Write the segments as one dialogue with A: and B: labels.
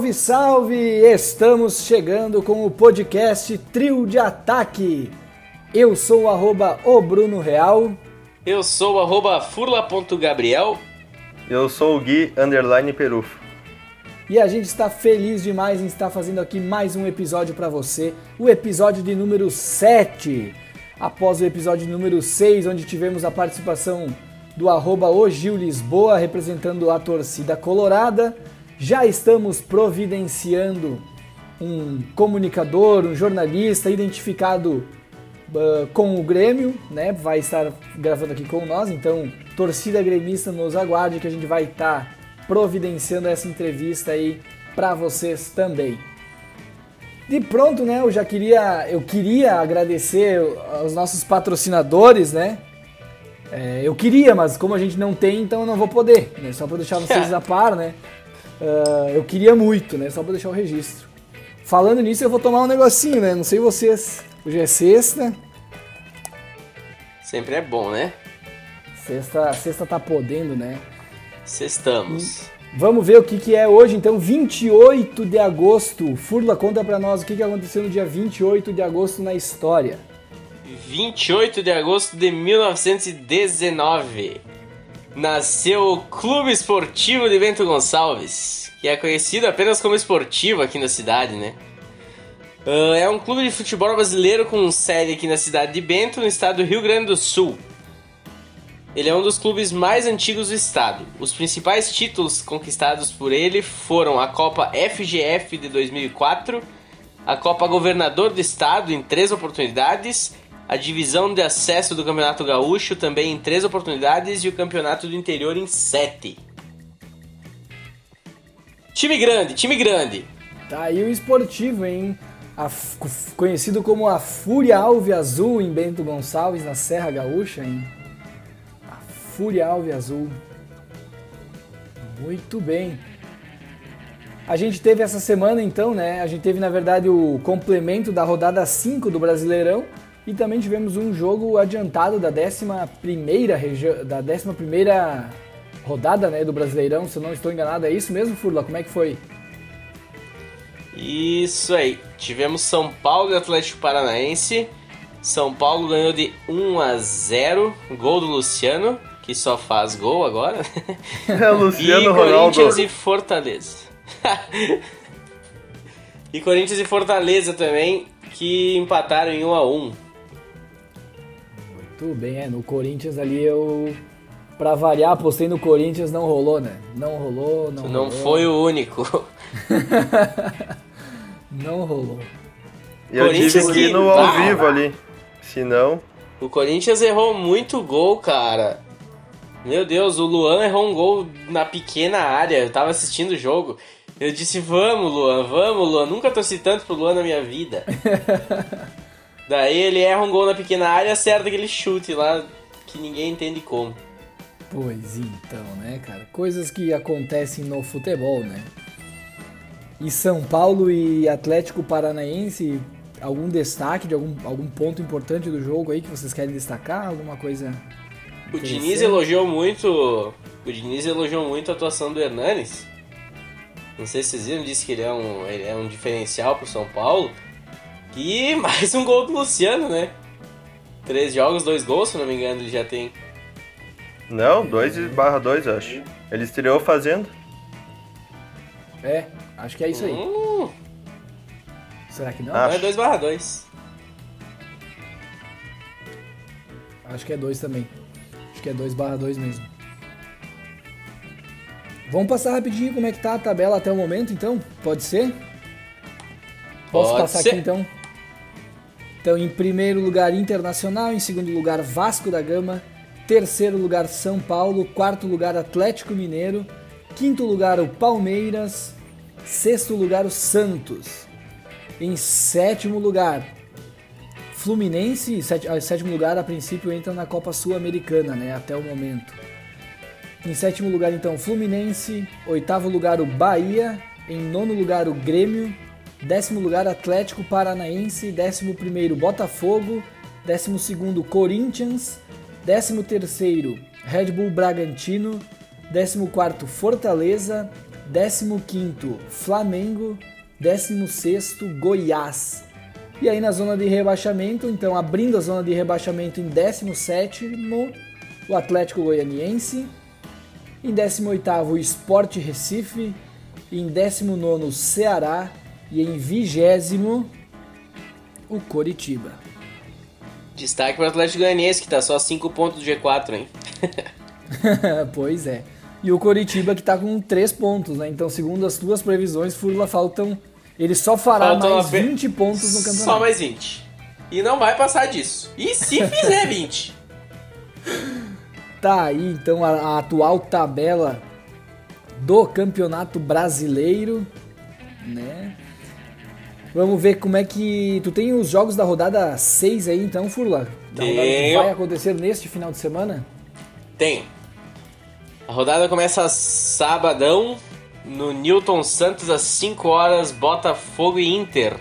A: Salve, salve! Estamos chegando com o podcast Trio de Ataque. Eu sou o arroba o Bruno Real.
B: Eu sou o arroba furla.gabriel.
C: Eu sou o Gui Underline Perufo.
A: E a gente está feliz demais em estar fazendo aqui mais um episódio para você, o episódio de número 7. Após o episódio número 6, onde tivemos a participação do arroba Lisboa, representando a torcida colorada, já estamos providenciando um comunicador, um jornalista identificado uh, com o Grêmio, né? Vai estar gravando aqui com nós, então torcida gremista nos aguarde que a gente vai estar tá providenciando essa entrevista aí para vocês também. De pronto, né? Eu já queria, eu queria agradecer aos nossos patrocinadores, né? É, eu queria, mas como a gente não tem, então eu não vou poder, né? Só para deixar vocês a par, né? Uh, eu queria muito, né? Só pra deixar o registro. Falando nisso, eu vou tomar um negocinho, né? Não sei vocês. Hoje é sexta.
B: Sempre é bom, né?
A: Sexta, sexta tá podendo, né?
B: Sextamos.
A: E vamos ver o que, que é hoje, então, 28 de agosto. Furla, conta pra nós o que, que aconteceu no dia 28 de agosto na história.
B: 28 de agosto de 1919 nasceu o Clube Esportivo de Bento Gonçalves, que é conhecido apenas como esportivo aqui na cidade, né? Uh, é um clube de futebol brasileiro com sede aqui na cidade de Bento, no estado do Rio Grande do Sul. Ele é um dos clubes mais antigos do estado. Os principais títulos conquistados por ele foram a Copa FGF de 2004, a Copa Governador do Estado em três oportunidades a divisão de acesso do Campeonato Gaúcho também em três oportunidades e o Campeonato do Interior em sete. Time grande, time grande.
A: Tá aí o esportivo, hein? A, conhecido como a Fúria Alve Azul em Bento Gonçalves, na Serra Gaúcha, hein? A Fúria Alve Azul. Muito bem. A gente teve essa semana então, né? A gente teve na verdade o complemento da rodada 5 do Brasileirão, e também tivemos um jogo adiantado da 11 da 11 rodada né, do Brasileirão, se eu não estou enganado. É isso mesmo, Furla? Como é que foi?
B: Isso aí. Tivemos São Paulo e Atlético Paranaense. São Paulo ganhou de 1 a 0, gol do Luciano, que só faz gol agora.
C: É, Luciano
B: e
C: Ronaldo.
B: Corinthians e Fortaleza. e Corinthians e Fortaleza também, que empataram em 1 a 1.
A: Tudo bem, é. No Corinthians ali eu. Pra variar, apostei no Corinthians, não rolou, né? Não rolou, não
B: tu
A: rolou.
B: não foi o único.
A: não rolou.
C: E eu tive que ir no ao vivo ali. Se não.
B: O Corinthians errou muito gol, cara. Meu Deus, o Luan errou um gol na pequena área. Eu tava assistindo o jogo. Eu disse, vamos, Luan, vamos, Luan. Nunca torci tanto pro Luan na minha vida. Daí ele erra um gol na pequena área e acerta aquele chute lá que ninguém entende como.
A: Pois então, né, cara? Coisas que acontecem no futebol, né? E São Paulo e Atlético Paranaense, algum destaque de algum, algum ponto importante do jogo aí que vocês querem destacar? Alguma coisa.
B: O Diniz elogiou muito. O Diniz elogiou muito a atuação do Hernanes. Não sei se vocês viram, disse que ele é um, ele é um diferencial pro São Paulo. E mais um gol do Luciano, né? Três jogos, dois gols, se não me engano, ele já tem.
C: Não, 2 barra 2, acho. Ele estreou fazendo.
A: É, acho que é isso aí.
B: Hum.
A: Será que não?
B: Não, é 2 barra 2.
A: Acho que é 2 também. Acho que é 2 barra 2 mesmo. Vamos passar rapidinho como é que tá a tabela até o momento, então? Pode ser? Posso
B: Pode
A: passar
B: ser.
A: aqui então? Então, em primeiro lugar, Internacional. Em segundo lugar, Vasco da Gama. Terceiro lugar, São Paulo. Quarto lugar, Atlético Mineiro. Quinto lugar, o Palmeiras. Sexto lugar, o Santos. Em sétimo lugar, Fluminense. Ah, sétimo lugar, a princípio, entra na Copa Sul-Americana, né? Até o momento. Em sétimo lugar, então, Fluminense. Oitavo lugar, o Bahia. Em nono lugar, o Grêmio. Décimo lugar, Atlético Paranaense. Décimo primeiro, Botafogo. Décimo segundo, Corinthians. Décimo terceiro, Red Bull Bragantino. Décimo quarto, Fortaleza. 15º Flamengo, 16º Goiás. E aí na zona de rebaixamento, então abrindo a zona de rebaixamento em 17º, o Atlético Goianiense, em 18º o Sport Recife, em 19º o Ceará e em 20 o Coritiba.
B: Destaque para o Atlético Goianiense, que está só a 5 pontos do G4, hein?
A: pois é. E o Coritiba que está com 3 pontos, né? Então, segundo as tuas previsões, Furla faltam ele só fará Faltam mais 20 pontos no campeonato.
B: Só mais 20. E não vai passar disso. E se fizer 20?
A: Tá aí então a, a, atual tabela do Campeonato Brasileiro, né? Vamos ver como é que tu tem os jogos da rodada 6 aí então, Furla? Da rodada que vai acontecer neste final de semana?
B: Tem. A rodada começa sabadão, no Newton Santos, às 5 horas, Botafogo e Inter.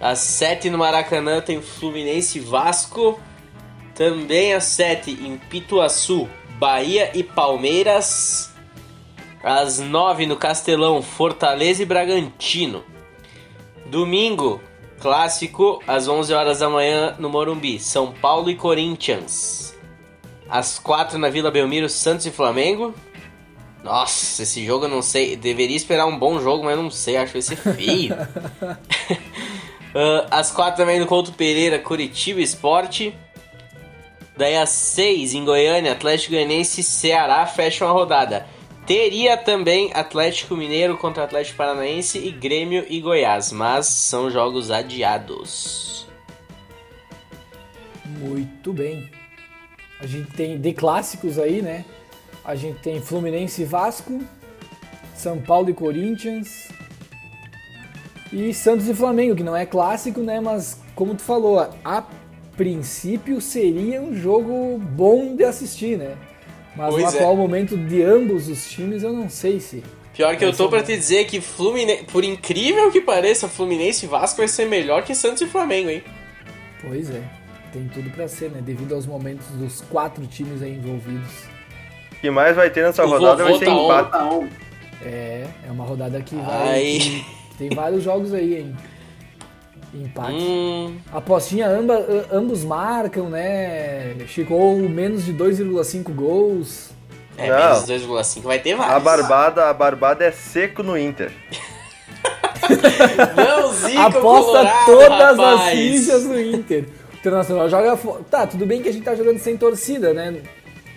B: Às 7 no Maracanã tem Fluminense e Vasco. Também às 7 em Pituaçu, Bahia e Palmeiras. Às 9 no Castelão, Fortaleza e Bragantino. Domingo, clássico, às 11 horas da manhã no Morumbi, São Paulo e Corinthians. Às 4 na Vila Belmiro, Santos e Flamengo. Nossa, esse jogo eu não sei. Deveria esperar um bom jogo, mas não sei. Acho que vai ser feio. uh, às quatro também no Couto Pereira, Curitiba Esporte. Daí às seis em Goiânia, Atlético Goianiense e Ceará fecham a rodada. Teria também Atlético Mineiro contra Atlético Paranaense e Grêmio e Goiás, mas são jogos adiados.
A: Muito bem. A gente tem de clássicos aí, né? A gente tem Fluminense e Vasco, São Paulo e Corinthians e Santos e Flamengo, que não é clássico, né? Mas como tu falou, a princípio seria um jogo bom de assistir, né? Mas pois no é. atual momento de ambos os times, eu não sei se.
B: Pior que eu tô para te dizer que Fluminense, por incrível que pareça, Fluminense e Vasco vai ser melhor que Santos e Flamengo, hein?
A: Pois é, tem tudo para ser, né? Devido aos momentos dos quatro times aí envolvidos
C: que mais vai ter nessa o rodada vai ser tá empate. On.
A: É, é uma rodada que vai. Que tem vários jogos aí, hein? Empate. Hum. Apostinha, amba, ambos marcam, né? Chegou menos de 2,5 gols.
B: É, Não. menos de 2,5 vai ter vários.
C: A barbada, a barbada é seco no Inter.
B: Não, Zico
A: Aposta
B: colorado,
A: todas
B: rapaz.
A: as fichas no Inter. O Internacional joga fora. Tá, tudo bem que a gente tá jogando sem torcida, né?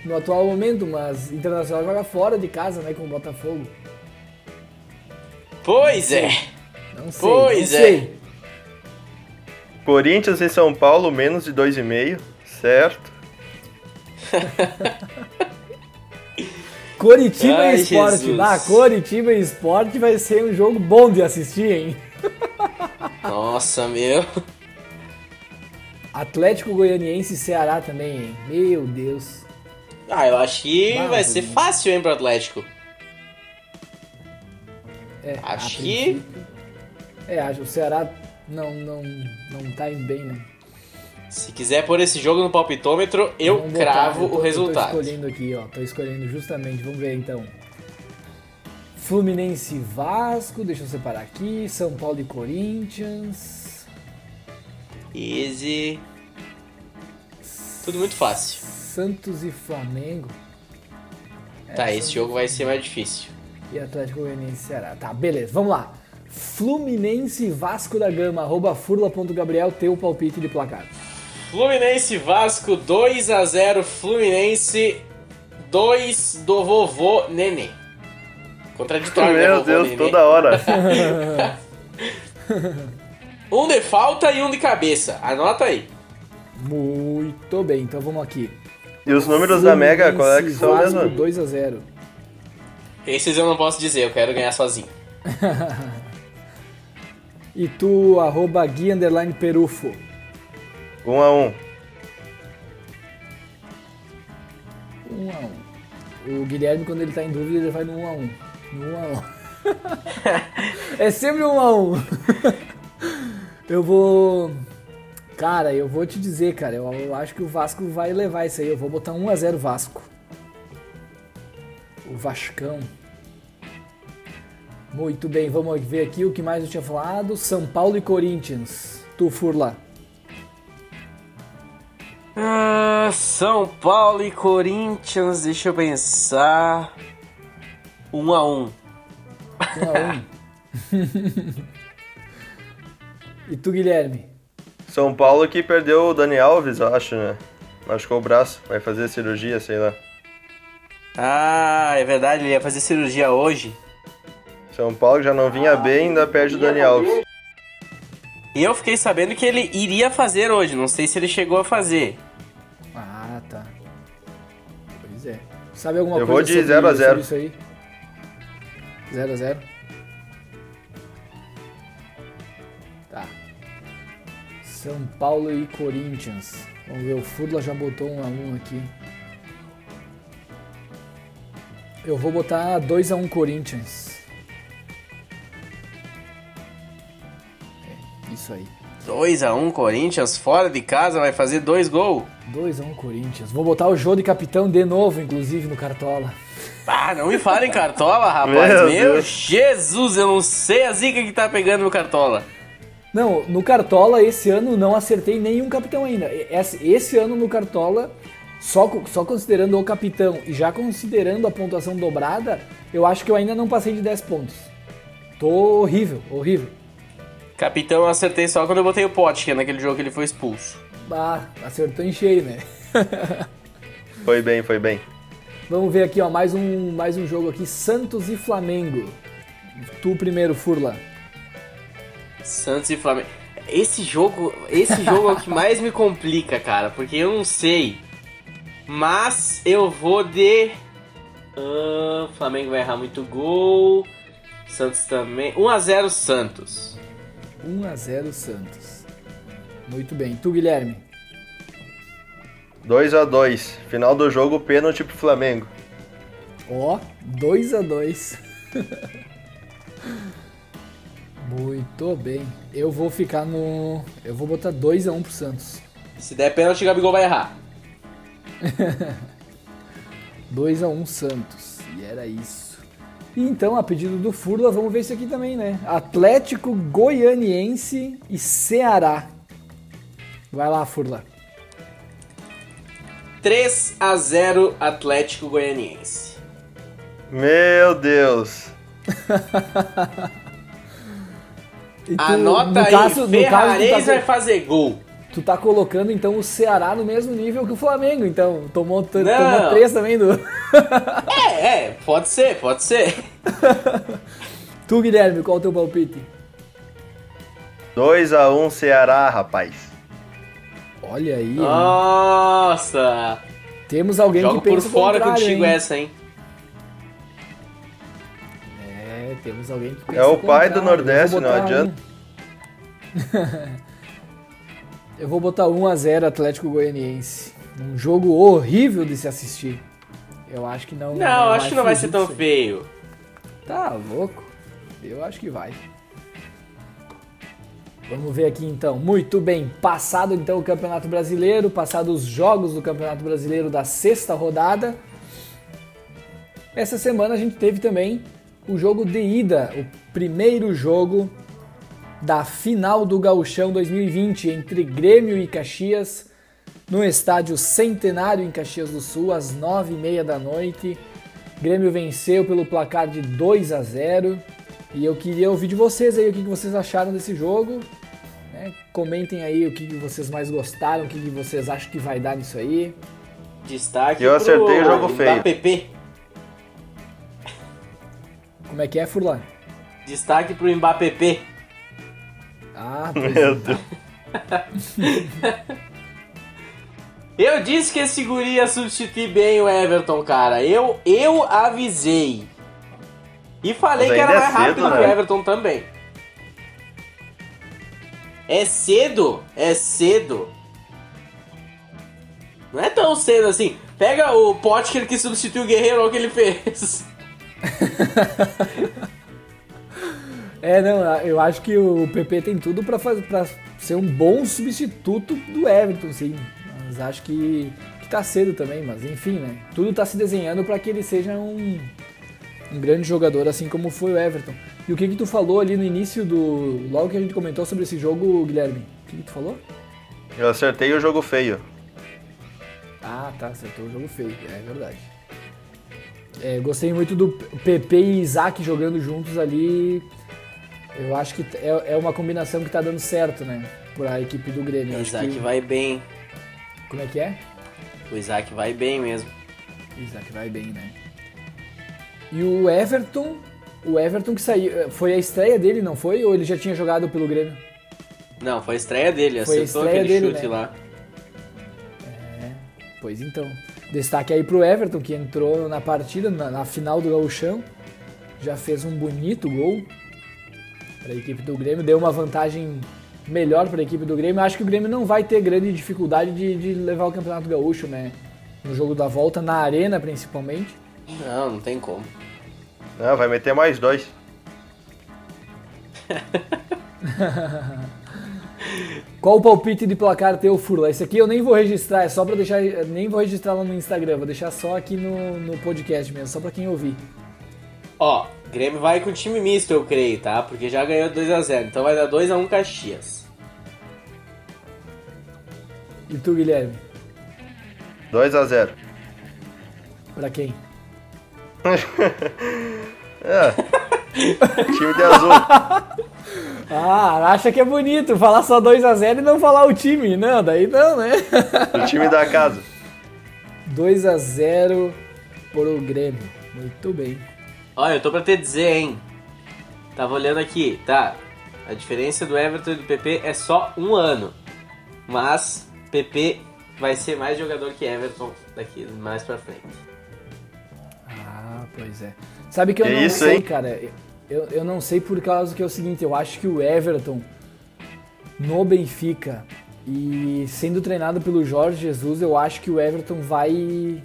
A: no atual momento, mas Internacional joga fora de casa, né, com o Botafogo.
B: Pois
A: não
B: é.
A: Não sei.
B: Pois
A: não
B: é.
C: Corinthians e São Paulo, menos de 2,5, certo?
A: Coritiba Ai, e Esporte. Ah, Coritiba e Esporte vai ser um jogo bom de assistir, hein?
B: Nossa, meu.
A: Atlético Goianiense e Ceará também, hein? Meu Deus.
B: Ah, eu acho que Barro. vai ser fácil, hein, pro Atlético.
A: É,
B: acho que.
A: É, acho o Ceará não, não, não tá indo bem, né?
B: Se quiser pôr esse jogo no palpitômetro, eu botar, cravo eu tô, o resultado.
A: tô escolhendo aqui, ó. Tô escolhendo justamente. Vamos ver então. Fluminense Vasco, deixa eu separar aqui. São Paulo e Corinthians.
B: Easy. Tudo muito fácil.
A: Santos e Flamengo.
B: Tá, esse jogo vai ser mais difícil.
A: E Atlético Goianiense e Ceará. Tá, beleza, vamos lá. Fluminense Vasco da Gama, arroba furla.gabriel, teu palpite de placar.
B: Fluminense Vasco 2 a 0 Fluminense 2 do vovô Nenê. Contraditório,
C: Meu
B: né,
C: Deus,
B: Nenê?
C: toda hora.
B: um de falta e um de cabeça. Anota aí.
A: Muito bem, então vamos aqui.
C: E os números Fluminense, da Mega, qual é que são
A: Vasco mesmo? 2 a 0
B: Esses eu não posso dizer, eu quero ganhar sozinho.
A: e tu, arroba Gui Underline Perufo.
C: 1 um a 1 um.
A: 1 um a 1 um. O Guilherme, quando ele tá em dúvida, ele vai no 1 um a 1 um. No 1 um a 1 um. é sempre 1 um a 1 um. eu vou Cara, eu vou te dizer, cara, eu, eu, acho que o Vasco vai levar isso aí. Eu vou botar 1 a 0 Vasco. O Vascão. Muito bem, vamos ver aqui o que mais eu tinha falado. São Paulo e Corinthians. Tu, Furla.
B: Ah, São Paulo e Corinthians, deixa eu pensar. Um a um.
A: Um a um. e tu, Guilherme?
C: São Paulo que perdeu o Dani Alves, eu acho, né? Machucou o braço, vai fazer cirurgia, sei lá.
B: Ah, é verdade, ele ia fazer cirurgia hoje.
C: São Paulo já não vinha bem, ainda perde o Dani Alves.
B: E eu fiquei sabendo que ele iria fazer hoje, não sei se ele chegou a fazer.
A: Ah, tá. Pois é. Sabe alguma
C: Eu
A: coisa
C: vou de
A: sobre,
C: 0 a 0.
A: sobre isso aí? 0 a 0 Tá. São Paulo e Corinthians. Vamos ver, o Furla já botou um a um aqui. Eu vou botar 2 a 1 Corinthians. Isso aí.
B: 2 a 1 Corinthians, fora de casa, vai fazer dois gols.
A: 2 a 1 Corinthians. Vou botar o jogo de capitão de novo, inclusive, no Cartola.
B: Ah, não me fale em cartola, rapaz.
C: Meu
B: Meu,
C: Deus.
B: Jesus, eu não sei a zica que tá pegando no cartola.
A: Não, no Cartola esse ano não acertei nenhum capitão ainda. Esse, esse ano no Cartola, só, só considerando o capitão e já considerando a pontuação dobrada, eu acho que eu ainda não passei de 10 pontos. Tô horrível, horrível.
B: Capitão eu acertei só quando eu botei o pote, que é naquele jogo que ele foi expulso.
A: Ah, acertou em cheio, né?
C: Foi bem, foi bem.
A: Vamos ver aqui, ó, mais um, mais um jogo aqui, Santos e Flamengo. Tu primeiro, Furla.
B: Santos e Flamengo. Esse jogo, esse jogo é o que mais me complica, cara, porque eu não sei. Mas eu vou de Ah, Flamengo vai errar muito gol. Santos também. 1 a 0 Santos.
A: 1 a 0 Santos. Muito bem. Tu, Guilherme?
C: 2 a 2 Final do jogo, pênalti pro Flamengo.
A: Ó, 2 a 2 Muito bem. Eu vou ficar no. Eu vou botar 2 a 1 pro Santos.
B: Se der pênalti, o Gabigol vai errar.
A: 2 a 1 Santos. E era isso. E então, a pedido do Furla, vamos ver isso aqui também, né? Atlético Goianiense e Ceará. Vai lá, Furla.
B: 3 a 0 Atlético Goianiense.
C: Meu Deus.
A: E tu,
B: Anota
A: no
B: aí,
A: caso, no caso, tu,
B: vai
A: tá,
B: fazer gol.
A: Tu tá colocando então o Ceará no mesmo nível que o Flamengo, então. Tomou, tomou três também do.
B: É, é, pode ser, pode ser.
A: tu, Guilherme, qual é o teu palpite?
C: 2 a 1 Ceará, rapaz.
A: Olha aí, hein?
B: Nossa!
A: temos alguém
B: Jogo
A: que
B: por
A: pensa o
B: fora contigo
A: hein?
B: essa, hein?
A: É, temos alguém que pensa
C: É o pai do Nordeste, não adianta.
A: Eu vou botar 1 a 0 Atlético Goianiense. Um jogo horrível de se assistir. Eu acho que não.
B: Não, acho que não vai ser tão feio.
A: Tá louco? Eu acho que vai. Vamos ver aqui então. Muito bem, passado então o Campeonato Brasileiro, passados os jogos do Campeonato Brasileiro da sexta rodada. Essa semana a gente teve também o jogo de ida, o primeiro jogo da final do Gauchão 2020 entre Grêmio e Caxias no estádio Centenário em Caxias do Sul às nove e meia da noite. Grêmio venceu pelo placar de 2 a 0 e eu queria ouvir de vocês aí o que que vocês acharam desse jogo. né? Comentem aí o que que vocês mais gostaram, o que que vocês acham que vai dar nisso aí.
B: Destaque
C: Eu acertei o jogo feio.
B: Mbappé.
A: Como é que é, Furlan?
B: Destaque pro Mbappé.
A: Ah,
C: Meu
A: é.
C: Deus.
B: Eu disse que esse guri ia substituir bem o Everton, cara. Eu, eu avisei. E falei que era
C: é
B: mais rápido
C: cedo,
B: que o
C: né?
B: Everton também. É cedo? É cedo. Não é tão cedo assim. Pega o Potker que substituiu o Guerreiro, olha o que ele fez.
A: É, não, eu acho que o PP tem tudo pra ser um bom substituto do Everton, sim. Mas acho que, que tá cedo também, mas enfim, né? Tudo tá se desenhando pra que ele seja um, um grande jogador, assim como foi o Everton. E o que que tu falou ali no início do... Logo que a gente comentou sobre esse jogo, Guilherme? O que que tu falou?
C: Eu acertei o jogo feio.
A: Ah, tá, acertou o jogo feio, é verdade. É, gostei muito do PP e Isaac jogando juntos ali. Eu acho que é, é uma combinação que tá dando certo, né? Pra equipe do Grêmio.
B: O Isaac
A: que-
B: vai bem.
A: Como é que é?
B: O Isaac vai bem mesmo.
A: Isaac vai bem, né? E o Everton, o Everton que saiu, foi a estreia dele, não foi? Ou ele já tinha jogado pelo Grêmio?
B: Não, foi a estreia dele,
A: Foi a
B: acertou
A: estreia
B: aquele
A: dele,
B: chute
A: né?
B: lá.
A: Pois então. Destaque aí pro Everton, que entrou na partida, na, na final do Gauchão. Já fez um bonito gol para a equipe do Grêmio. Deu uma vantagem melhor para a equipe do Grêmio. Acho que o Grêmio não vai ter grande dificuldade de, de levar o Campeonato Gaúcho, né? No jogo da volta, na arena principalmente.
B: Não, não tem como.
C: Não, vai meter mais dois.
A: Qual o palpite de placar teu, Furla? Esse aqui eu nem vou registrar, é só pra deixar. Nem vou registrar lá no Instagram, vou deixar só aqui no, no podcast mesmo, só pra quem ouvir.
B: Ó, Grêmio vai com time misto, eu creio, tá? Porque já ganhou 2x0. Então vai dar 2x1 Caxias.
A: E tu, Guilherme?
C: 2 a 0
A: Pra quem?
C: É. Time de azul.
A: Ah, acha que é bonito falar só 2x0 e não falar o time. Não, daí não, né?
C: O time da casa.
A: 2x0 pro Grêmio. Muito bem.
B: Olha, eu tô pra te dizer, hein? Tava olhando aqui, tá? A diferença do Everton e do PP é só um ano. Mas PP vai ser mais jogador que Everton daqui mais pra frente.
A: Ah, pois é. Sabe que eu
C: Que
A: não
C: isso,
A: sei,
C: hein?
A: cara. Eu, eu não sei por causa que é o seguinte, eu acho que o Everton no Benfica e sendo treinado pelo Jorge Jesus, eu acho que o Everton vai.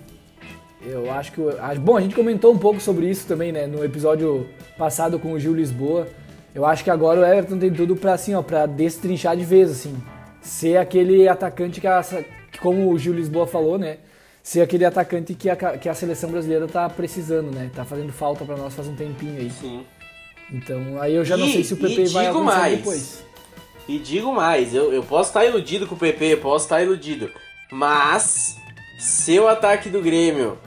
A: Eu acho que. Bom, a gente comentou um pouco sobre isso também, né? No episódio passado com o Gil Lisboa. Eu acho que agora o Everton tem tudo pra, assim, ó, pra destrinchar de vez, assim. Ser aquele atacante que, a, que como o Gil Lisboa falou, né? Ser aquele atacante que a, que a seleção brasileira tá precisando, né? Tá fazendo falta pra nós faz um tempinho aí.
B: Sim.
A: Então, aí eu já não
B: E-
A: sei se o PP vai avançar
B: mais.
A: depois.
B: E digo mais, eu, eu posso estar iludido com o PP, posso estar iludido. Mas, se o ataque do Grêmio,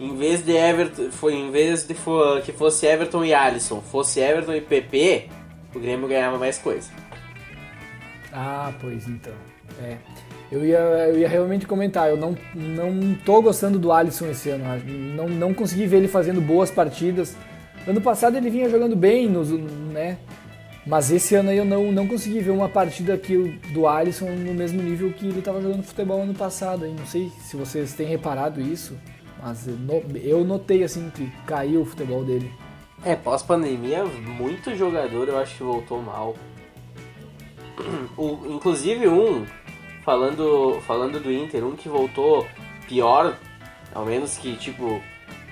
B: em vez de Everton, foi, em vez de fo- que fosse Everton e Alisson, fosse Everton e PP, o Grêmio ganhava mais coisa.
A: Ah, pois então. É. Eu ia, eu ia realmente comentar, eu não, não tô gostando do Alisson esse ano. Não, não consegui ver ele fazendo boas partidas. Ano passado ele vinha jogando bem, nos, né? Mas esse ano aí eu não, não consegui ver uma partida aqui do Alisson no mesmo nível que ele estava jogando futebol ano passado. Hein? Não sei se vocês têm reparado isso, mas eu no- eu notei assim que caiu o futebol dele.
B: É, pós-pandemia, muito jogador eu acho que voltou mal. O- inclusive um, falando, falando do Inter, um que voltou pior, ao menos que, tipo,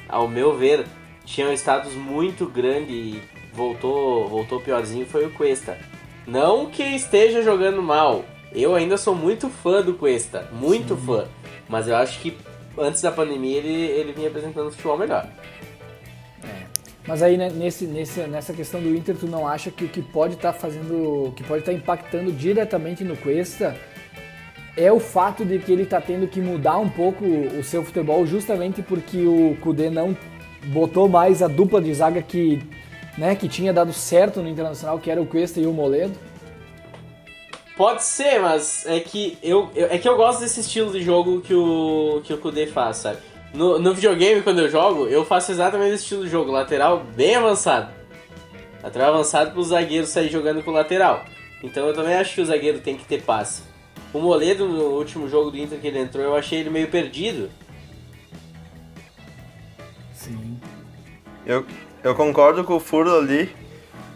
B: ao meu ver, tinha um status muito grande e voltou, voltou piorzinho, foi o Cuesta. Não que esteja jogando mal, eu ainda sou muito fã do Cuesta, muito fã. Mas eu acho que antes da pandemia ele, ele vinha apresentando futebol melhor.
A: Mas aí né, nesse, nesse, nessa questão do Inter, tu não acha que o que pode estar fazendo, o que pode estar impactando diretamente no Cuesta é o fato de que ele está tendo que mudar um pouco o seu futebol justamente porque o Kudê não botou mais a dupla de zaga que, né, que tinha dado certo no Internacional, que era o Cuesta e o Moledo.
B: Pode ser, mas é que eu, eu- é que eu gosto desse estilo de jogo que o que o Kudê faz, sabe? No, no videogame, quando eu jogo, eu faço exatamente esse estilo de jogo, lateral bem avançado. Lateral avançado para o zagueiro sair jogando com o lateral. Então eu também acho que o zagueiro tem que ter passe. O Moledo, no último jogo do Inter que ele entrou, eu achei ele meio perdido.
A: Sim.
C: Eu, eu concordo com o Furlo ali.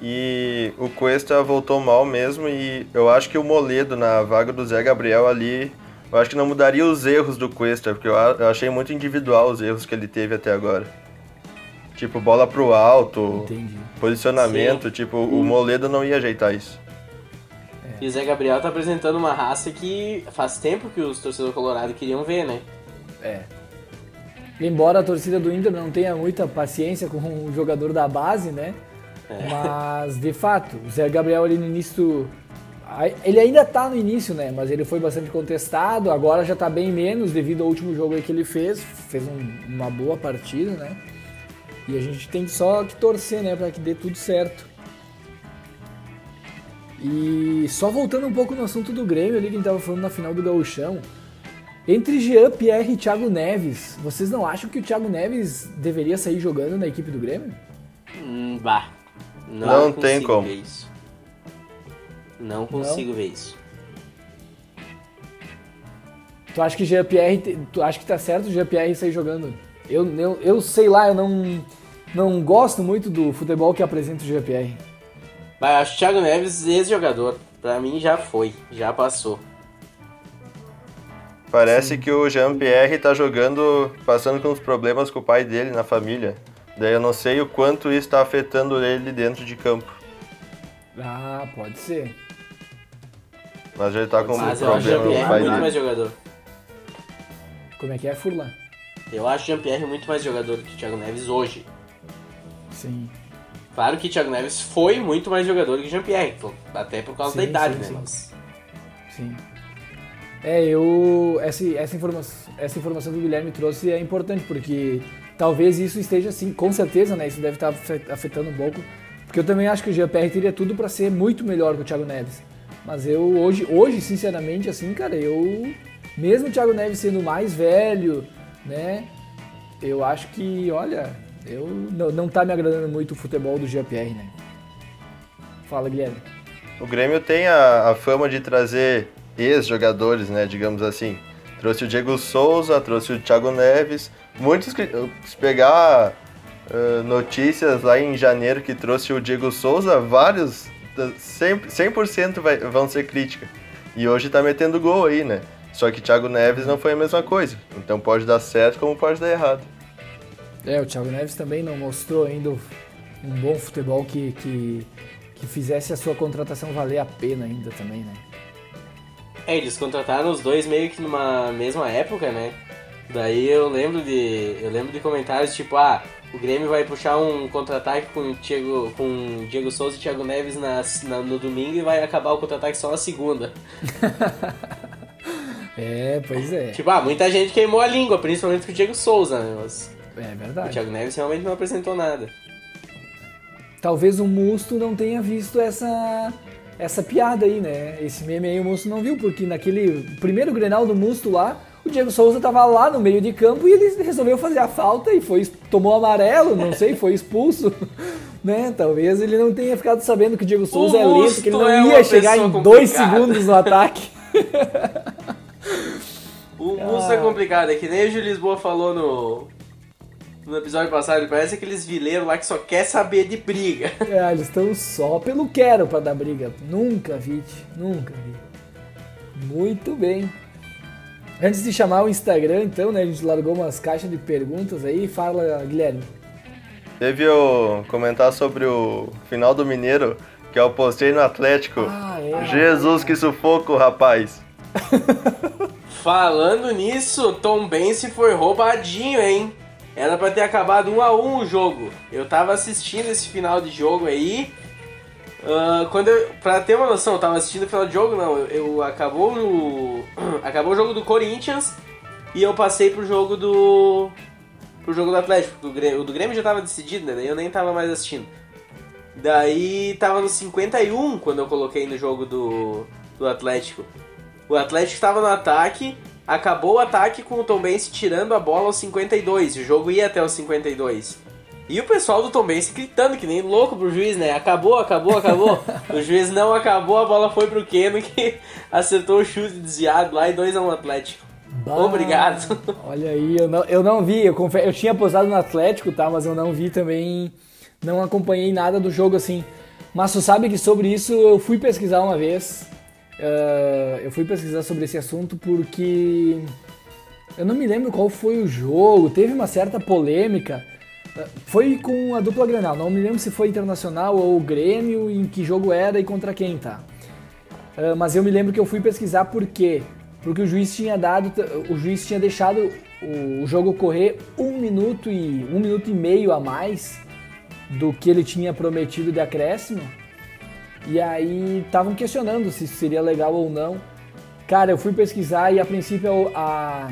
C: E o Cuesta voltou mal mesmo. E eu acho que o Moledo na vaga do Zé Gabriel ali. Eu acho que não mudaria os erros do Cuesta, porque eu, achei muito individual os erros que ele teve até agora. Tipo, bola pro alto,
A: Entendi.
C: posicionamento. Tipo, o Moledo não ia ajeitar isso.
B: E o Zé Gabriel tá apresentando uma raça que faz tempo que os torcedores colorados queriam ver, né?
A: É. Embora a torcida do Inter não tenha muita paciência com o jogador da base, né? Mas, de fato, o Zé Gabriel ali no início. Ele ainda tá no início, né? Mas ele foi bastante contestado, agora já tá bem menos devido ao último jogo aí que ele fez. Fez um, uma boa partida, né? E a gente tem só que torcer, né, para que dê tudo certo. E só voltando um pouco no assunto do Grêmio ali que a gente tava falando na final do Gauchão. Entre Jean Pierre e Thiago Neves, vocês não acham que o Thiago Neves deveria sair jogando na equipe do Grêmio?
B: Hum, bah. Não,
C: Não tem
B: consigo
C: como.
B: ver isso. Não consigo ver isso.
A: Tu acha que Jean Pierre, tu acha que tá certo o Jean Pierre sair jogando? Eu, eu, eu sei lá, eu não, não gosto muito do futebol que apresenta o Jean Pierre.
B: Mas acho o Thiago Neves ex-jogador. Pra mim já foi, já passou.
C: Parece que o Jean-Pierre tá jogando, passando com uns problemas com o pai dele na família. Daí eu não sei o quanto isso tá afetando ele dentro de campo.
A: Ah, pode ser.
C: Mas ele tá com um
B: Mas eu acho o
C: problema
B: Jean-Pierre
C: pai
B: muito mais jogador.
A: Como é que é, Furlan?
B: Eu acho o Jean-Pierre muito mais jogador que o Thiago Neves hoje.
A: Sim.
B: Claro que o Thiago Neves foi muito mais jogador que o Jean-Pierre, até por causa
A: Sim,
B: da idade,
A: sim,
B: né?
A: sim.
B: Mas
A: Sim. É, eu. Essa, essa, informação, essa informação que o Guilherme trouxe é importante, porque talvez isso esteja assim, com certeza, né? Isso deve estar afe- afetando um pouco. Porque eu também acho que o GPR teria tudo para ser muito melhor que o Thiago Neves. Mas eu hoje, hoje, sinceramente, assim, cara, eu. Mesmo o Thiago Neves sendo mais velho, né? Eu acho que, olha, eu não, não tá me agradando muito o futebol do GPR, né? Fala, Guilherme.
C: O Grêmio tem a, a fama de trazer ex-jogadores, né, digamos assim. Trouxe o Diego Souza, trouxe o Thiago Neves. Muitos, que- se pegar ah, notícias lá em janeiro que trouxe o Diego Souza, vários, da- 100%, 100% vai, vão ser crítica. E hoje tá metendo gol aí, né? Só que Thiago Neves não foi a mesma coisa. Então pode dar certo como pode dar errado.
A: É, o Thiago Neves também não mostrou ainda um bom futebol que, que, que fizesse a sua contratação valer a pena ainda também, né?
B: É, eles contrataram os dois meio que numa mesma época, né? Daí eu lembro de. Eu lembro de comentários tipo, ah, o Grêmio vai puxar um contra-ataque com o Diego, com o Diego Souza e Thiago Neves na, na- no domingo e vai acabar o contra-ataque só na segunda.
A: É, pois é.
B: Tipo, ah, muita gente queimou a língua, principalmente com o Diego Souza, né? Mas
A: É
B: o
A: verdade.
B: Thiago Neves realmente não apresentou nada.
A: Talvez o Musto não tenha visto essa, essa piada aí, né? Esse meme aí o Musto não viu, porque naquele primeiro Grenal do Musto lá, o Diego Souza tava lá no meio de campo e ele resolveu fazer a falta e foi tomou amarelo, não sei, foi expulso. Né? Talvez ele não tenha ficado sabendo que o Diego Souza é lento, que ele não
B: é
A: ia chegar em dois
B: complicada.
A: segundos no ataque.
B: O Musto é complicado, é que nem o Gil Lisboa falou no, no episódio passado, ele parece aqueles vileiros lá que só quer saber de briga.
A: É, eles estão só pelo quero pra dar briga. Nunca vi, tch, nunca vi. Muito bem. Antes de chamar o Instagram, então, né? A gente largou umas caixas de perguntas aí. Fala, Guilherme.
C: Teve o comentar sobre o final do Mineiro, que eu postei no Atlético.
A: Ah, é.
C: Jesus, que sufoco, rapaz.
B: Falando nisso, Tom Bense foi roubadinho, hein? Era pra ter acabado 1 a 1 o jogo. Eu tava assistindo esse final de jogo aí. Ah, quando eu, pra ter uma noção, eu tava assistindo o final de jogo, não. Eu, eu- acabou o. Acabou o jogo do Corinthians e eu passei pro jogo do. pro jogo do Atlético. Do Grêmio, o do Grêmio já tava decidido, né? Daí eu nem tava mais assistindo. Daí tava no 51 quando eu coloquei no jogo do, do Atlético. O Atlético estava no ataque, acabou o ataque com o Tombense tirando a bola aos 52. O jogo ia até os 52. E o pessoal do Tombense gritando que nem louco pro juiz, né? Acabou, acabou, acabou. o juiz não acabou, a bola foi pro Keno que acertou o chute desviado lá e 2x1 Atlético.
A: Bah,
B: Obrigado.
A: Olha aí, eu não, eu não vi. Eu, confe- eu tinha posado no Atlético, tá? Mas eu não vi também. Não acompanhei nada do jogo assim. Mas tu sabe que sobre isso eu fui pesquisar uma vez. Ah, eu fui pesquisar sobre esse assunto porque eu não me lembro qual foi o jogo. Teve uma certa polêmica. Foi com a dupla Grenal. Não me lembro se foi Internacional ou Grêmio, em que jogo era e contra quem, tá? Ah, mas eu me lembro que eu fui pesquisar por quê? Porque o juiz tinha dado, o juiz tinha deixado o jogo correr um minuto e um minuto e meio a mais do que ele tinha prometido de acréscimo. E aí estavam questionando se isso seria legal ou não. Cara, eu fui pesquisar e a princípio a,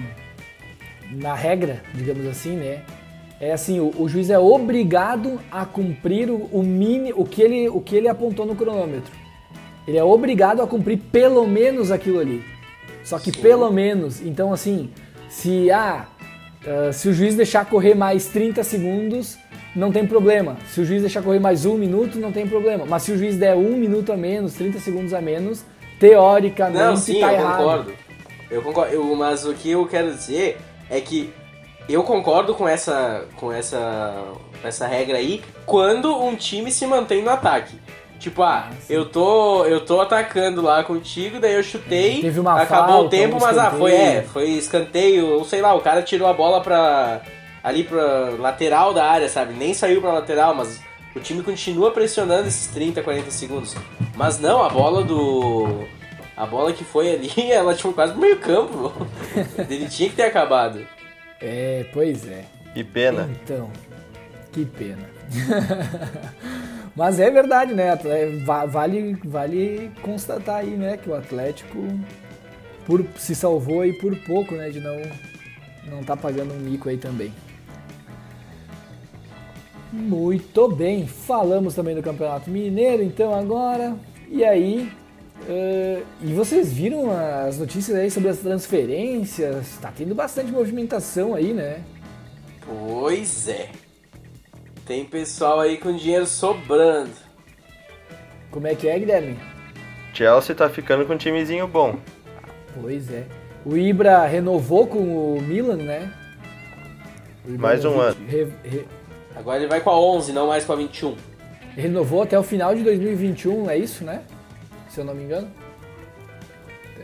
A: na regra, digamos assim, né? É assim, o, o juiz é obrigado a cumprir o, o mini, o que ele o que ele apontou no cronômetro. Ele é obrigado a cumprir pelo menos aquilo ali. Só que Sim. pelo menos, então assim, se ah, uh, se o juiz deixar correr mais 30 segundos, não tem problema. Se o juiz deixar correr mais um minuto, não tem problema. Mas se o juiz der um minuto a menos, 30 segundos a menos, teoricamente não, sim, tá
B: eu
A: errado.
B: Concordo. Eu concordo. Eu, mas o que eu quero dizer é que eu concordo com essa, com essa, essa regra aí quando um time se mantém no ataque. Tipo, ah, ah eu tô, eu tô atacando lá contigo, daí eu chutei, acabou falta, o tempo, mas ah, foi, é, foi escanteio, ou sei lá, o cara tirou a bola pra ali pra lateral da área, sabe? Nem saiu pra lateral, mas o time continua pressionando esses 30, 40 segundos. Mas não, a bola do. A bola que foi ali, ela tinha quase no meio campo. Ele tinha que ter acabado.
A: É, pois é.
C: Que pena.
A: Então, que pena. Mas é verdade, né? Vale, vale constatar aí, né, que o Atlético por, se salvou aí por pouco, né, de não não tá pagando um mico aí também. Muito bem, falamos também do Campeonato Mineiro, então agora. E aí? Uh, e vocês viram as notícias aí sobre as transferências? Tá tendo bastante movimentação aí, né?
B: Pois é. Tem pessoal aí com dinheiro sobrando.
A: Como é que é, Guilherme?
C: Chelsea tá ficando com um timezinho bom.
A: Pois é. O Ibra renovou com o Milan, né?
C: O Mais um ano. Re,
B: re, Agora ele vai com a 11, não mais com a 21.
A: Ele renovou até o final de 2021, é isso, né? Se eu não me engano.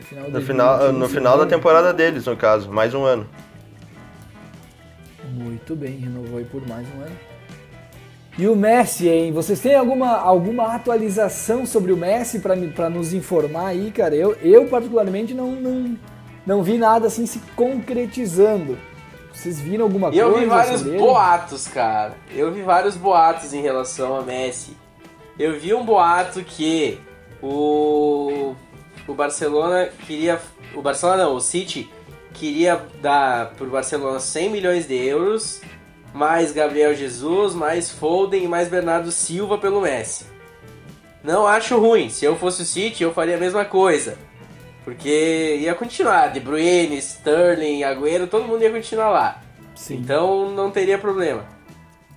C: Final no, final, no final da temporada deles, no caso, mais um ano.
A: Muito bem, renovou aí por mais um ano. E o Messi, hein? Vocês têm alguma, alguma atualização sobre o Messi para nos informar aí, cara? Eu, eu particularmente não, não, não vi nada assim se concretizando. Vocês viram alguma coisa?
B: Eu vi vários boatos, cara. Eu vi vários boatos em relação a Messi. Eu vi um boato que o o Barcelona queria, o Barcelona não, o City queria dar pro Barcelona 100 milhões de euros, mais Gabriel Jesus, mais Foden e mais Bernardo Silva pelo Messi. Não acho ruim. Se eu fosse o City, eu faria a mesma coisa. Porque ia continuar, De Bruyne, Sterling, Agüero, todo mundo ia continuar lá. Sim. Então não teria problema.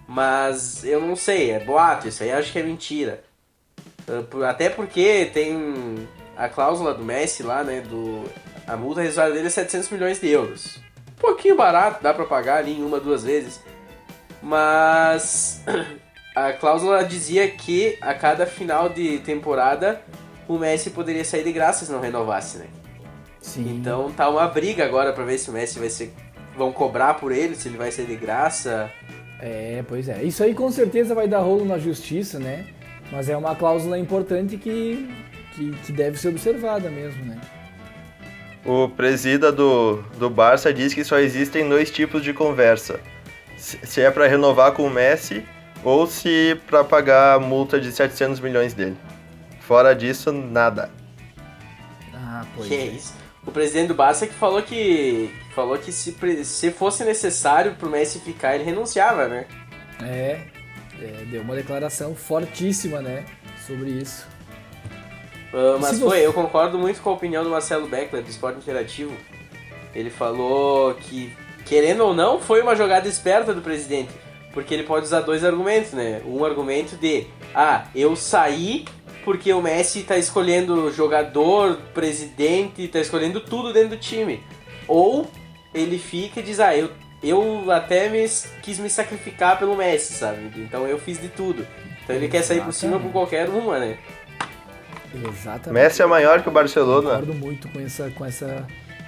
B: Mas eu não sei, é boato, isso aí acho que é mentira. Ah, até porque tem a cláusula do Messi lá, né, do a multa rescisória dele é 700 milhões de euros. Um pouquinho barato, dá para pagar ali em uma, duas vezes. Mas a cláusula dizia que a cada final de temporada o Messi poderia sair de graça se não renovasse, né? Sim. Então tá uma briga agora para ver se o Messi vai ser. vão cobrar por ele, se ele vai sair de graça.
A: É, pois é. Isso aí com certeza vai dar rolo na justiça, né? Mas é uma cláusula importante que, que, que deve ser observada mesmo, né?
C: O presida do, do Barça diz que só existem dois tipos de conversa. Se é para renovar com o Messi ou se para pagar a multa de 700 milhões dele. Fora disso, nada.
B: Ah, pois que é. isso. O presidente do Barça que falou que falou que se, se fosse necessário pro Messi ficar, ele renunciava, né?
A: É, é deu uma declaração fortíssima, né, sobre isso.
B: Uh, mas foi, você... eu concordo muito com a opinião do Marcelo Beckler, do Esporte Interativo. Ele falou que, querendo ou não, foi uma jogada esperta do presidente. Porque ele pode usar dois argumentos, né? Um argumento de, ah, eu saí porque o Messi tá escolhendo jogador, presidente, tá escolhendo tudo dentro do time. Ou ele fica e diz, ah, eu, eu até me, quis me sacrificar pelo Messi, sabe? Então eu fiz de tudo. Então ele Exatamente. quer sair por cima por qualquer uma, né?
A: Exatamente.
C: Messi é maior que o Barcelona.
A: Concordo muito com essa, com essa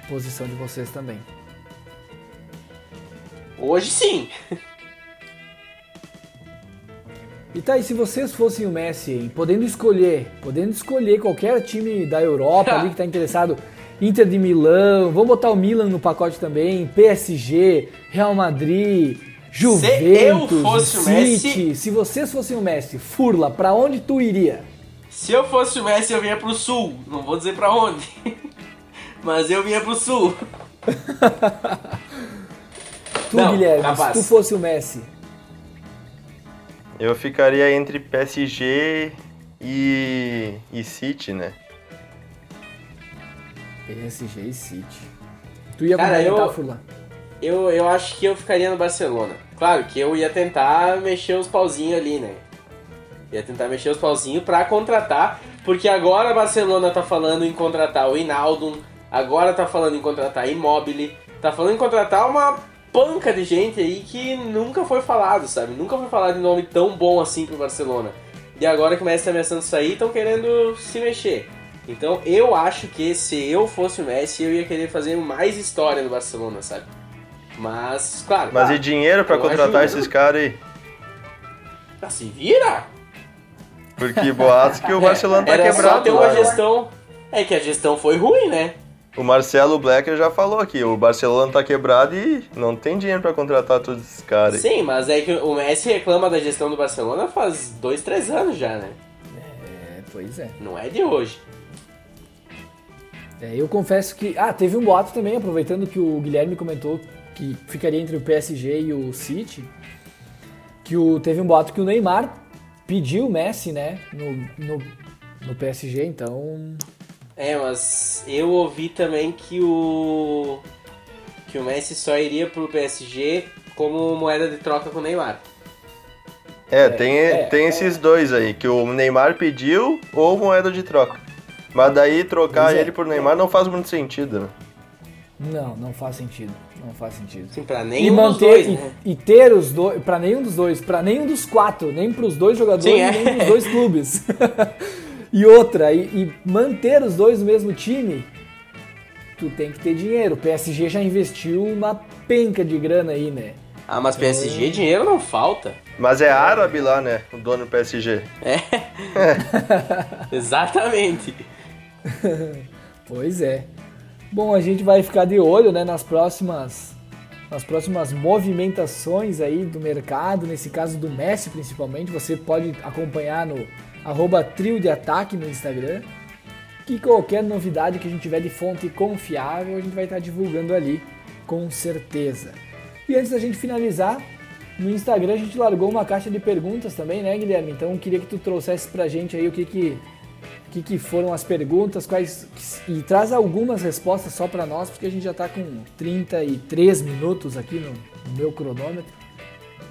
A: posição de vocês também.
B: Hoje sim.
A: E tá, e se vocês fossem o Messi, hein, podendo escolher, podendo escolher qualquer time da Europa ali que tá interessado Inter de Milão, vamos botar o Milan no pacote também, PSG, Real Madrid, Juventus,
B: eu fosse o
A: City.
B: Messi-
A: Se vocês fossem o Messi, Furla, pra onde tu iria?
B: Se eu fosse o Messi, eu vinha pro sul. Não vou dizer pra onde. Mas eu vinha pro sul.
A: Tu,
B: Não,
A: Guilherme,
B: capaz.
A: se tu fosse o Messi.
C: Eu ficaria entre PSG e, e City, né?
A: PSG e City. Tu ia
B: Cara, eu-
A: Furla?
B: Eu, eu acho que eu ficaria no Barcelona. Claro que eu ia tentar mexer os pauzinhos ali, né? Ia tentar mexer os pauzinhos pra contratar, porque agora a Barcelona tá falando em contratar o Inaldo, agora tá falando em contratar Immobile, tá falando em contratar uma panca de gente aí que nunca foi falado, sabe? Nunca foi falado em nome tão bom assim pro Barcelona. E agora que o Messi tá ameaçando sair, estão querendo se mexer. Então eu acho que se eu fosse o Messi, eu ia querer fazer mais história no Barcelona, sabe? Mas, claro.
C: Mas
B: tá,
C: e dinheiro pra
B: eu
C: contratar
B: ajudo.
C: esses caras aí?
B: Ah, se vira!
C: Porque boatos que o Barcelona tá
B: Era só
C: quebrado
B: ter uma
C: lá. né?
B: gestão. É que a gestão foi ruim, né?
C: O Marcelo Blacker já falou aqui, o Barcelona tá quebrado e não tem dinheiro pra contratar todos esses caras. aí.
B: Sim, mas é que o Messi reclama da gestão do Barcelona faz dois, três anos já, né?
A: É, pois é.
B: Não é de hoje.
A: É, eu confesso que. Ah, teve um boato também, aproveitando que o Guilherme comentou que ficaria entre o PSG e o City. Que o, teve um boato que o Neymar pediu o Messi, né? No, no, no PSG, então.
B: É, mas eu ouvi também que o. que o Messi só iria pro PSG como moeda de troca com o Neymar.
C: É, tem,
A: é,
C: tem
A: é.
C: esses dois aí, que o Neymar pediu ou moeda de troca. Mas daí trocar
A: é.
C: ele por Neymar não faz muito sentido, né?
A: Não, não faz sentido. Não faz sentido.
B: Assim, pra
A: E
B: nenhum dos
A: manter
B: dois,
A: e,
B: né?
A: e ter os dois, pra nenhum dos dois, pra nenhum dos quatro, nem pros dois jogadores,
B: Sim, é.
A: nem pros dois clubes. e outra, e, e manter os dois no mesmo time, tu tem que ter dinheiro. O PSG já investiu uma penca de grana aí, né?
B: Ah, mas PSG dinheiro não falta.
C: Mas é árabe lá, né? O dono do PSG.
B: É. Exatamente.
A: Pois é. Bom, a gente vai ficar de olho, né, nas próximas nas próximas movimentações aí do mercado, nesse caso do Messi principalmente, você pode acompanhar no arroba trio de ataque no Instagram. Que qualquer novidade que a gente tiver de fonte confiável, a gente vai estar divulgando ali, com certeza. E antes da gente finalizar, no Instagram a gente largou uma caixa de perguntas também, né, Guilherme? Então eu queria que tu trouxesse pra gente aí o que que que, que foram as perguntas, quais e traz algumas respostas só para nós, porque a gente já está com 33 minutos aqui no, no meu cronômetro.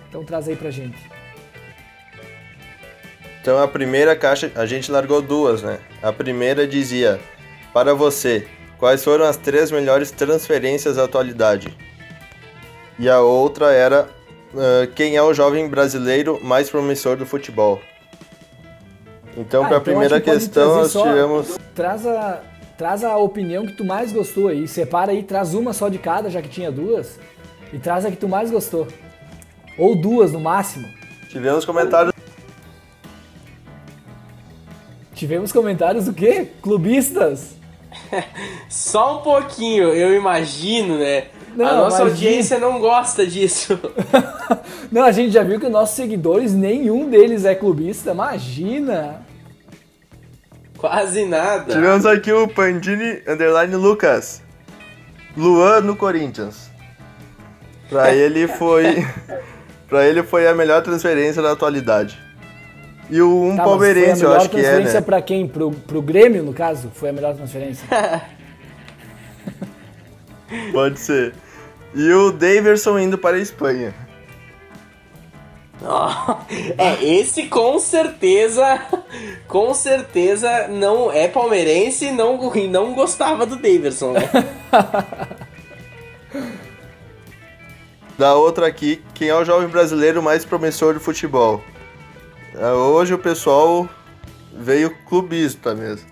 A: Então traz aí pra gente.
C: Então a primeira caixa, a gente largou duas, né? A primeira dizia: Para você, quais foram as três melhores transferências da atualidade? E a outra era: ah, Quem é o jovem brasileiro mais promissor do futebol? Então,
A: Ah,
C: para a
A: então
C: primeira
A: que pode
C: questão, nós
A: só-
C: tivemos.
A: Traz a, traz a opinião que tu mais gostou aí, separa aí, traz uma só de cada, já que tinha duas, e traz a que tu mais gostou. Ou duas no máximo.
C: Tivemos comentários.
A: Tivemos comentários do quê? Clubistas?
B: Só um pouquinho, eu imagino, né?
A: Não,
B: a nossa
A: imagina.
B: audiência não gosta disso.
A: Não, a gente já viu que os nossos seguidores, nenhum deles é clubista, imagina!
B: Quase nada.
C: Tivemos aqui o Pandini Underline Lucas. Luan no Corinthians. Pra ele foi. pra ele foi a melhor transferência da atualidade. E o um
A: Tá,
C: palmeirense,
A: a
C: eu
A: melhor
C: acho que é,
A: transferência
C: né?
A: pra quem? Pro, pro Grêmio, no caso? Foi a melhor transferência?
C: Pode ser. E o Daverson indo para a Espanha.
B: Ó, É, esse com certeza, com certeza não é palmeirense e não, não gostava do Davidson, né?
C: Da outra aqui, quem é o jovem brasileiro mais promissor do futebol? Ah, Hoje o pessoal veio clubista mesmo.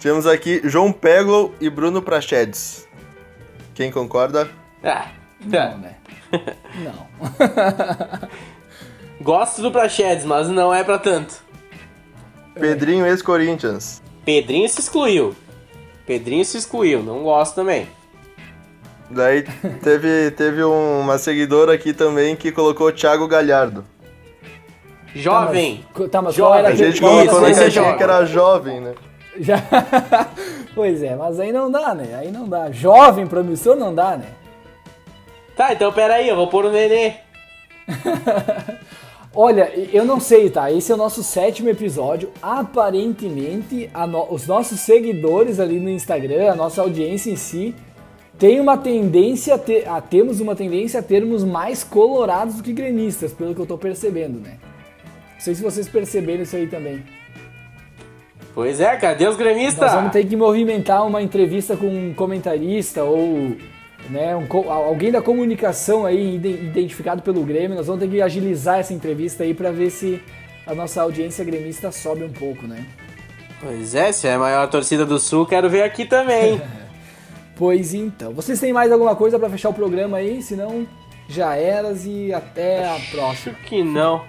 C: Temos aqui João Peglo e Bruno Prachedes. Quem concorda?
B: Ah,
A: Não, né? Não.
B: Gosto do Prachedes, mas não é pra tanto.
C: Pedrinho ex-Corinthians.
B: Pedrinho se excluiu. Pedrinho se excluiu, não gosto também.
C: Daí teve, teve um- uma seguidora aqui também que colocou Thiago Galhardo.
B: Jovem!
A: Tá, mas, tá, mas
B: Jovem.
A: qual era
C: A gente
B: Isso,
C: colocou na
B: é
C: caixinha
B: jovem.
C: que era jovem, né?
A: Já... pois é, mas aí não dá, né? Aí não dá. Jovem promissor não dá, né?
B: Tá, então peraí, eu vou pôr o Nenê.
A: Olha, eu não sei, tá? Esse é o nosso sétimo episódio. Aparentemente, no- os nossos seguidores ali no Instagram, a nossa audiência em si, tem uma tendência a, ter, temos uma tendência a termos mais colorados do que gremistas, pelo que eu tô percebendo, né? Não sei se vocês perceberam isso aí também.
B: Pois é, cadê os gremistas?
A: Nós vamos ter que movimentar uma entrevista com um comentarista ou né, um alguém da comunicação aí ide- identificado pelo Grêmio. Nós vamos ter que agilizar essa entrevista aí para ver se a nossa audiência gremista sobe um pouco, né?
B: Pois é, se é a maior torcida do Sul, quero ver aqui também.
A: Pois então. Vocês têm mais alguma coisa para fechar o programa aí? Senão já eras e até a próxima.
B: Acho que não.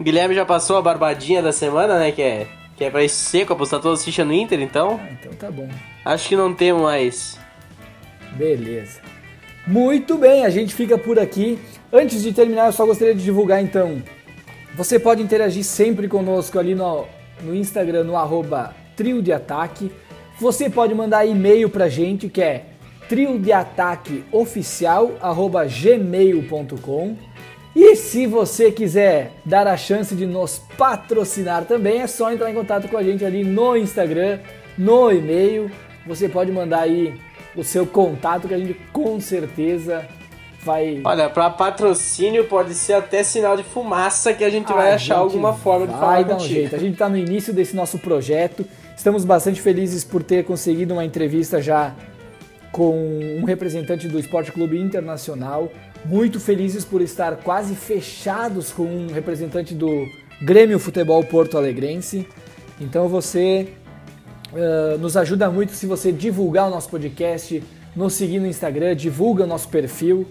B: O Guilherme já passou a barbadinha da semana, né? Que é, que é pra ir seco, apostar todas as fichas no Inter, então.
A: Ah, então tá bom.
B: Acho que não temos mais.
A: Beleza. Muito bem, a gente fica por aqui. Antes de terminar, eu só gostaria de divulgar então. Você pode interagir sempre conosco ali no, no Instagram, no arroba trio de ataque. Você pode mandar e-mail pra gente que é triodeataqueoficial@gmail.com. E se você quiser dar a chance de nos patrocinar também, é só entrar em contato com a gente ali no Instagram, no e-mail. Você pode mandar aí o seu contato que a gente com certeza vai
B: Olha, pra patrocínio pode ser até sinal de fumaça que a gente vai
A: A
B: achar
A: gente
B: alguma forma de
A: vai
B: falar
A: dar um
B: contigo.
A: jeito. A gente está no início desse nosso projeto. Estamos bastante felizes por ter conseguido uma entrevista já com um representante do Esporte Clube Internacional. Muito felizes por estar quase fechados com um representante do Grêmio Futebol Porto Alegrense. Então você Uh, nos ajuda muito se você divulgar o nosso podcast, nos seguir no Instagram, divulga o nosso perfil.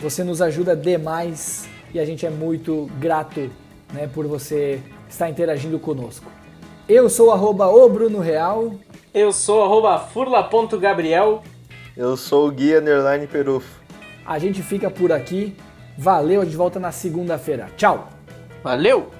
A: Você nos ajuda demais e a gente é muito grato né, por você estar interagindo conosco. Eu sou arroba o Bruno Real.
B: Eu sou arroba furla.gabriel.
C: Eu sou o Guia Underline Perufo.
A: A gente fica por aqui. Valeu, a gente volta na segunda-feira. Tchau!
B: Valeu!